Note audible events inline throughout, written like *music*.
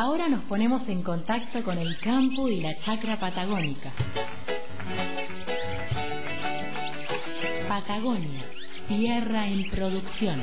Ahora nos ponemos en contacto con el campo y la chacra patagónica. Patagonia, tierra en producción.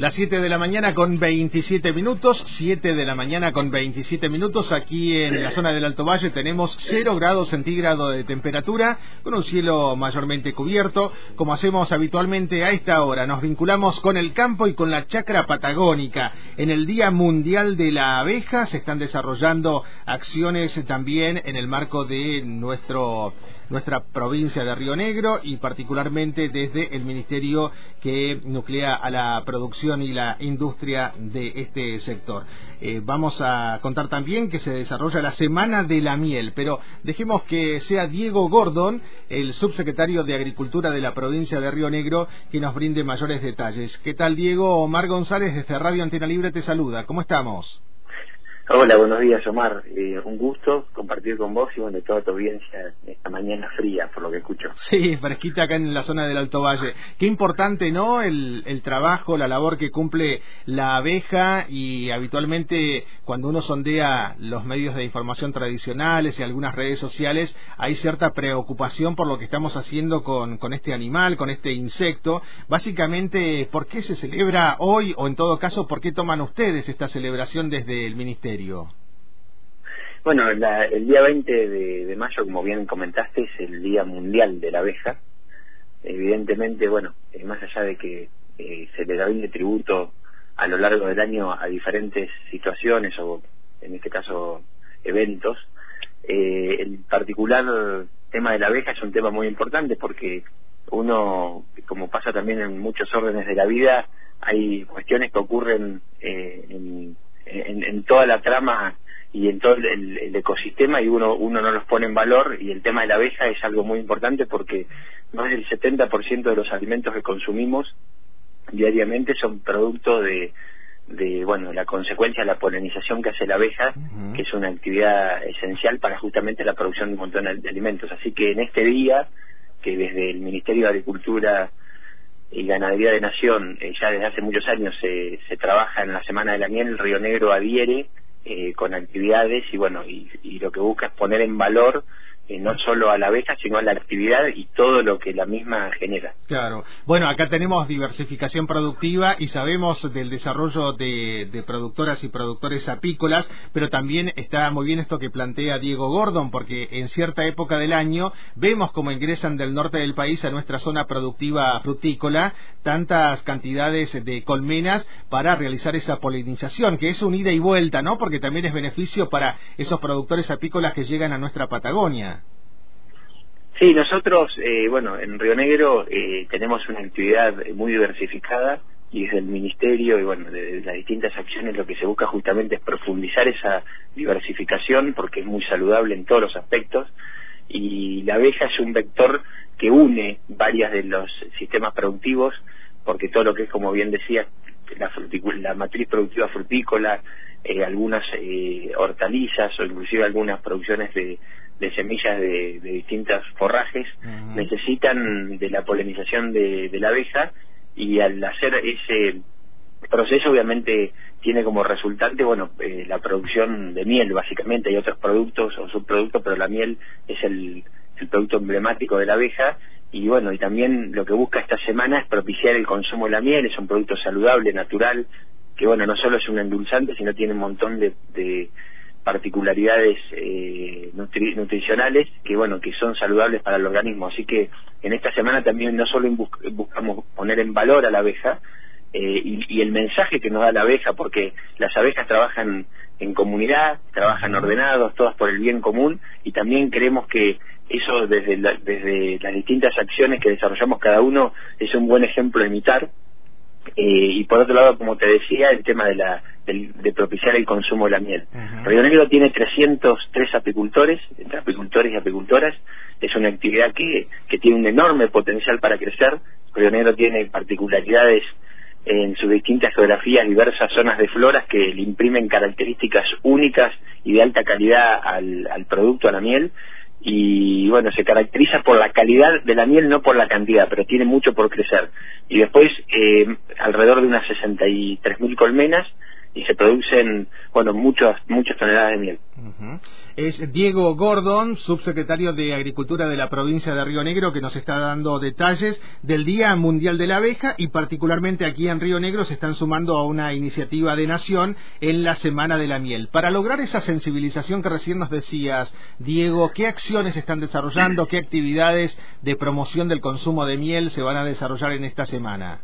Las 7 de la mañana con 27 minutos, 7 de la mañana con 27 minutos, aquí en la zona del Alto Valle tenemos 0 grados centígrados de temperatura, con un cielo mayormente cubierto, como hacemos habitualmente a esta hora, nos vinculamos con el campo y con la chacra patagónica. En el Día Mundial de la Abeja se están desarrollando acciones también en el marco de nuestro nuestra provincia de Río Negro y particularmente desde el ministerio que nuclea a la producción y la industria de este sector. Eh, vamos a contar también que se desarrolla la Semana de la Miel, pero dejemos que sea Diego Gordon, el subsecretario de Agricultura de la provincia de Río Negro, que nos brinde mayores detalles. ¿Qué tal, Diego? Omar González desde Radio Antena Libre te saluda. ¿Cómo estamos? Hola, buenos días, Omar. Eh, un gusto compartir con vos y bueno, toda tu audiencia esta mañana fría, por lo que escucho. Sí, fresquita acá en la zona del Alto Valle. Qué importante, ¿no? El, el trabajo, la labor que cumple la abeja y habitualmente cuando uno sondea los medios de información tradicionales y algunas redes sociales, hay cierta preocupación por lo que estamos haciendo con, con este animal, con este insecto. Básicamente, ¿por qué se celebra hoy o en todo caso, por qué toman ustedes esta celebración desde el Ministerio? Bueno, el día 20 de, mayo, como bien comentaste, es el Día Mundial de la Abeja. Evidentemente, bueno, eh, más allá de que eh, se le da de tributo a lo largo del año a diferentes situaciones o, en este caso, eventos, eh, el particular tema de la abeja es un tema muy importante porque uno, como pasa también en muchos órdenes de la vida, hay cuestiones que ocurren en en, toda la trama y en todo el, ecosistema y uno, uno no los pone en valor y el tema de la abeja es algo muy importante porque más del 70% de los alimentos que consumimos diariamente son producto de, de bueno la consecuencia de la polinización que hace la abeja que es una actividad esencial para justamente la producción de un montón de alimentos. Así que en este día que desde el Ministerio de Agricultura y Ganadería de Nación, eh, ya desde hace muchos años se, se trabaja en la Semana de la Miel, el Río Negro adhiere eh, con actividades y bueno, y, y, lo que busca es poner en valor eh, no solo a la abeja, sino a la actividad y todo lo que la misma genera. Claro. Bueno, acá tenemos diversificación productiva y sabemos del desarrollo de, de, productoras y productores apícolas, pero también está muy bien esto que plantea Diego Gordon, porque en cierta época del año vemos cómo ingresan del norte del país a nuestra zona productiva frutícola tantas cantidades de colmenas para realizar esa polinización, que es un ida y vuelta, ¿no? Porque también es beneficio para esos productores apícolas que llegan a nuestra Patagonia. Sí, nosotros, eh, bueno, en Río Negro eh, tenemos una actividad muy diversificada y desde el Ministerio y bueno, de, las distintas acciones lo que se busca justamente es profundizar esa diversificación porque es muy saludable en todos los aspectos y la abeja es un vector que une varias de los sistemas productivos porque todo lo que es, como bien decía, la, la matriz productiva frutícola, eh, algunas eh, hortalizas o inclusive algunas producciones de, de semillas de, de distintos forrajes necesitan de la polinización de, la abeja y al hacer ese proceso obviamente tiene como resultante bueno eh, la producción de miel básicamente. Hay otros productos o subproductos pero la miel es el, el producto emblemático de la abeja. Y bueno y también lo que busca esta semana es propiciar el consumo de la miel. Es un producto saludable natural que bueno no solo es un endulzante sino tiene un montón de particularidades eh, nutricionales que bueno que son saludables para el organismo. Así que en esta semana también no solo buscamos poner en valor a la abeja eh, y, el mensaje que nos da la abeja porque las abejas trabajan en comunidad trabajan ordenados todas por el bien común y también creemos que eso desde desde las distintas acciones que desarrollamos cada uno es un buen ejemplo a imitar. Eh, y por otro lado, como te decía, el tema de, la, de, propiciar el consumo de la miel. Río Negro tiene 303 apicultores, entre apicultores y apicultoras. Es una actividad que, que tiene un enorme potencial para crecer. Río Negro tiene particularidades en sus distintas geografías, diversas zonas de floras que le imprimen características únicas y de alta calidad al, al producto, a la miel y bueno, se caracteriza por la calidad de la miel, no por la cantidad, pero tiene mucho por crecer. Y después, eh, alrededor de unas 63.000 colmenas y se producen, bueno, muchas, muchas toneladas de miel. Es Diego Gordon, subsecretario de Agricultura de la provincia de Río Negro, que nos está dando detalles del Día Mundial de la Abeja y particularmente aquí en Río Negro se están sumando a una iniciativa de Nación en la Semana de la Miel. Para lograr esa sensibilización que recién nos decías, Diego, ¿qué acciones están desarrollando, qué actividades de promoción del consumo de miel se van a desarrollar en esta semana?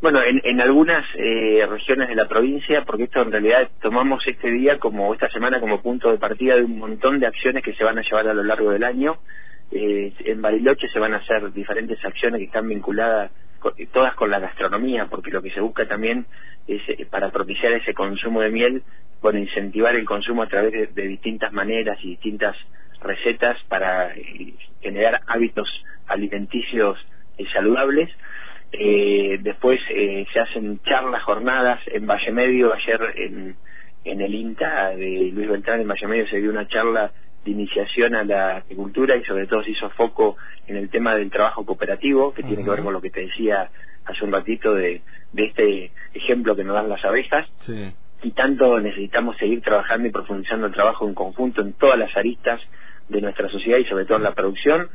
Bueno, en, en algunas eh, regiones de la provincia, porque esto en realidad tomamos este día como esta semana como punto de partida de un montón de acciones que se van a llevar a lo largo del año. Eh, en Bariloche se van a hacer diferentes acciones que están vinculadas todas con la gastronomía, porque lo que se busca también es eh, para propiciar ese consumo de miel, bueno, incentivar el consumo a través de, distintas maneras y distintas recetas para generar hábitos alimenticios saludables eh, después eh, se hacen charlas, jornadas en Valle Medio. Ayer en, en el INTA de Luis Beltrán en Valle Medio se dio una charla de iniciación a la agricultura y sobre todo se hizo foco en el tema del trabajo cooperativo, que tiene que ver con lo que te decía hace un ratito de, de este ejemplo que nos dan las abejas. Y tanto necesitamos seguir trabajando y profundizando el trabajo en conjunto en todas las aristas de nuestra sociedad y sobre todo en la producción.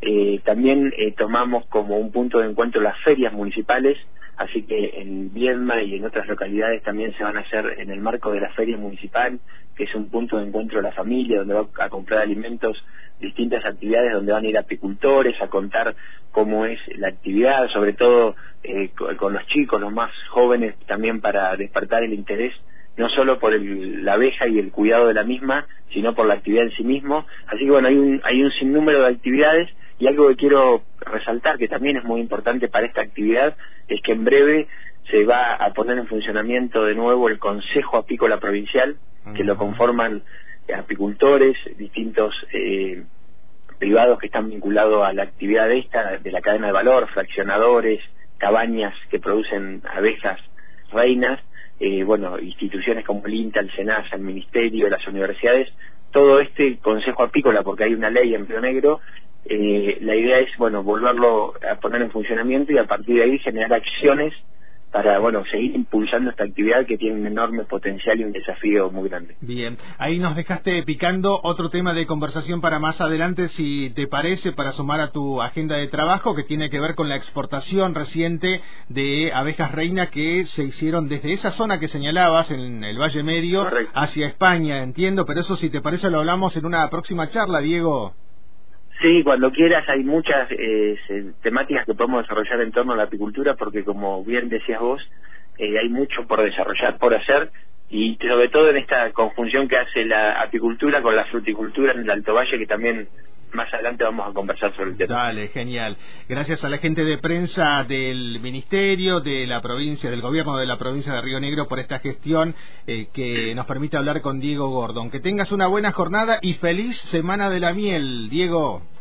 Eh, también eh, tomamos como un punto de encuentro las ferias municipales, así que en Viedma y en otras localidades también se van a hacer en el marco de la feria municipal, que es un punto de encuentro de la familia, donde va a comprar alimentos, distintas actividades, donde van a ir apicultores a contar cómo es la actividad, sobre todo eh, con los chicos, los más jóvenes, también para despertar el interés no solo por el, la abeja y el cuidado de la misma, sino por la actividad en sí mismo. Así que bueno, hay un, hay un sinnúmero de actividades y algo que quiero resaltar, que también es muy importante para esta actividad, es que en breve se va a poner en funcionamiento de nuevo el Consejo Apícola Provincial, que lo conforman apicultores, distintos eh, privados que están vinculados a la actividad de esta, de la cadena de valor, fraccionadores, cabañas que producen abejas reinas, eh, bueno, instituciones como el INTA, el SENASA, el Ministerio, las universidades, todo este Consejo Apícola, porque hay una ley en Río Negro, eh, la idea es, bueno, volverlo a poner en funcionamiento y a partir de ahí generar acciones para bueno seguir impulsando esta actividad que tiene un enorme potencial y un desafío muy grande. Bien, ahí nos dejaste picando otro tema de conversación para más adelante, si te parece, para sumar a tu agenda de trabajo que tiene que ver con la exportación reciente de abejas reina que se hicieron desde esa zona que señalabas en el Valle Medio hacia España, entiendo, pero eso si te parece lo hablamos en una próxima charla, Diego. Sí, cuando quieras hay muchas eh, temáticas que podemos desarrollar en torno a la apicultura porque como bien decías vos, eh, hay mucho por desarrollar, por hacer y sobre todo en esta conjunción que hace la apicultura con la fruticultura en el Alto Valle que también más adelante vamos a conversar sobre el tema. Dale, genial. Gracias a la gente de prensa del Ministerio, de la provincia, del gobierno de la provincia de Río Negro por esta gestión eh, que nos permite hablar con Diego Gordon. Que tengas una buena jornada y feliz Semana de la Miel, Diego.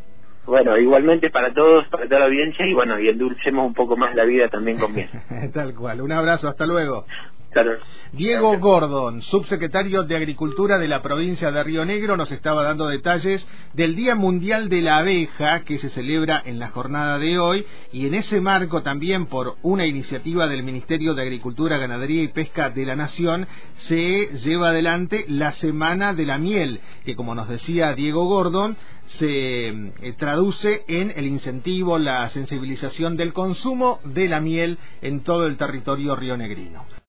Bueno, igualmente para todos, para toda la audiencia y bueno, y endulcemos un poco más la vida también con miel. *laughs* Tal cual. Un abrazo, hasta luego. Claro. Diego Gordon, subsecretario de Agricultura de la provincia de Río Negro, nos estaba dando detalles del Día Mundial de la Abeja que se celebra en la jornada de hoy y en ese marco también por una iniciativa del Ministerio de Agricultura, Ganadería y Pesca de la Nación se lleva adelante la Semana de la Miel, que como nos decía Diego Gordon, se eh, traduce en el incentivo, la sensibilización del consumo de la miel en todo el territorio rionegrino.